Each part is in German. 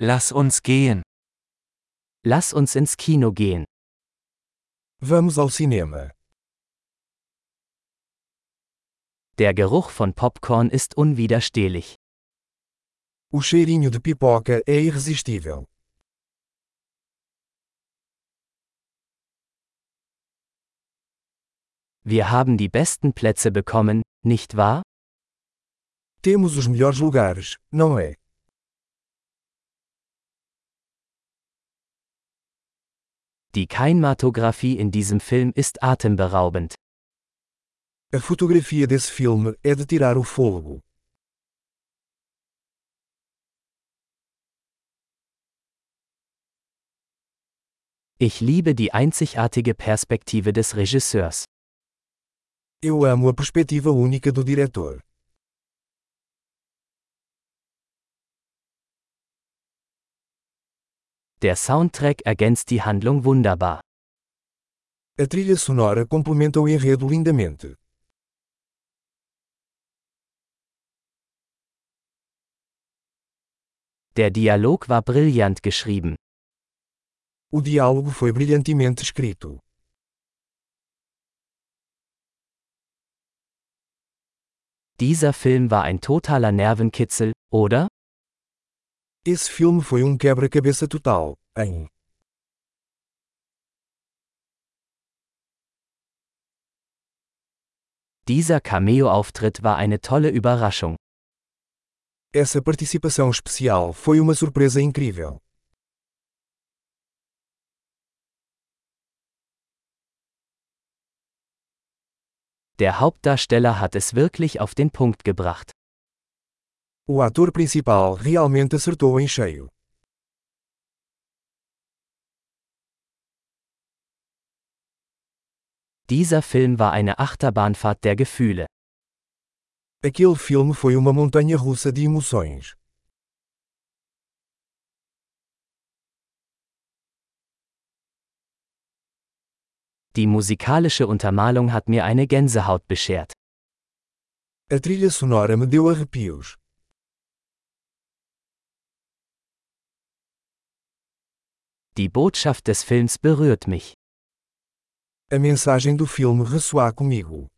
Lass uns gehen. Lass uns ins Kino gehen. Vamos ao cinema. Der Geruch von Popcorn ist unwiderstehlich. O cheirinho de pipoca é irresistível. Wir haben die besten Plätze bekommen, nicht wahr? Temos os melhores lugares, não é? Die Kinematographie in diesem Film ist atemberaubend. A fotografia desse filme é de tirar o fôlego. Ich liebe die einzigartige Perspektive des Regisseurs. Eu amo a perspectiva única do diretor. Der Soundtrack ergänzt die Handlung wunderbar. A trilha sonora complementa o enredo lindamente. Der Dialog war brillant geschrieben. O diálogo foi brilhantemente escrito. Dieser Film war ein totaler Nervenkitzel, oder? Esse filme foi um quebra-cabeça total, hein? Dieser Cameo-Auftritt war eine tolle Überraschung. Essa participação especial foi uma surpresa incrível. Der Hauptdarsteller hat es wirklich auf den Punkt gebracht. O ator principal realmente acertou em cheio. Dieser Film war eine Achterbahnfahrt der Gefühle. Aquele filme foi uma montanha russa de emoções. Die musikalische Untermalung hat mir eine Gänsehaut beschert. A trilha sonora me deu arrepios. Die Botschaft des Films berührt mich. A mensagem do filme ressoa comigo.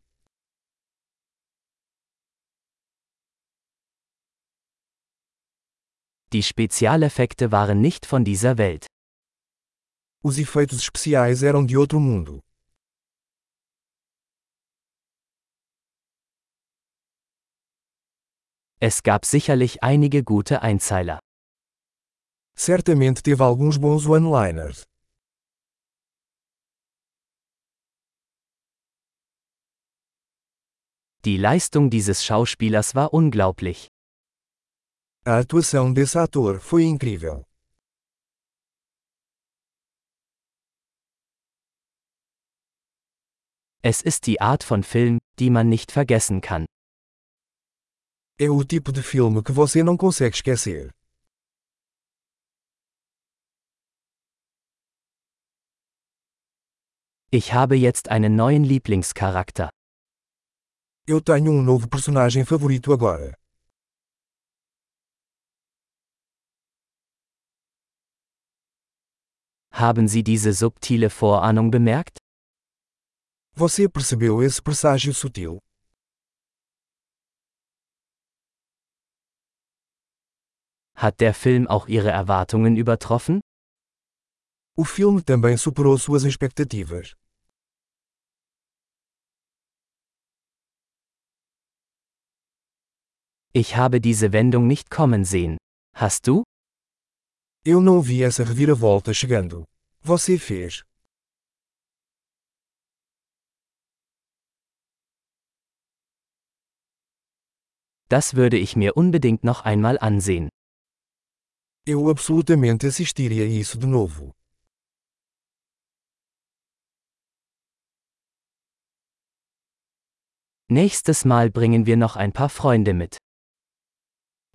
Die Spezialeffekte waren nicht von dieser Welt. Os efeitos especiais eram de outro mundo. Es gab sicherlich einige gute Einzeiler. Certamente teve alguns bons one-liners. Die Leistung dieses Schauspielers war unglaublich. A atuação desse ator foi incrível. Es ist die Art von Film, die man nicht vergessen kann. É o tipo de filme que você não consegue esquecer. Ich habe jetzt einen neuen Lieblingscharakter. Eu tenho um novo personagem favorito agora. Haben Sie diese subtile Vorahnung bemerkt? Você percebeu esse presságio sutil? Hat der Film auch Ihre Erwartungen übertroffen? O filme também superou suas expectativas. Ich habe diese Wendung nicht kommen sehen. Hast du? Eu não vi essa reviravolta chegando. Você fez. Das würde ich mir unbedingt noch einmal ansehen. Eu absolutamente assistiria isso de novo. Nächstes Mal bringen wir noch ein paar Freunde mit.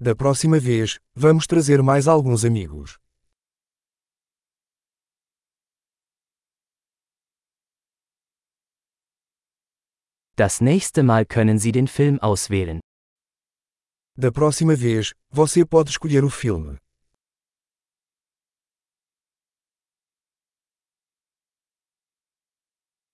Da próxima vez, vamos trazer mais alguns amigos. Das nächste Mal können Sie den Film auswählen. Da próxima vez, você pode escolher o filme.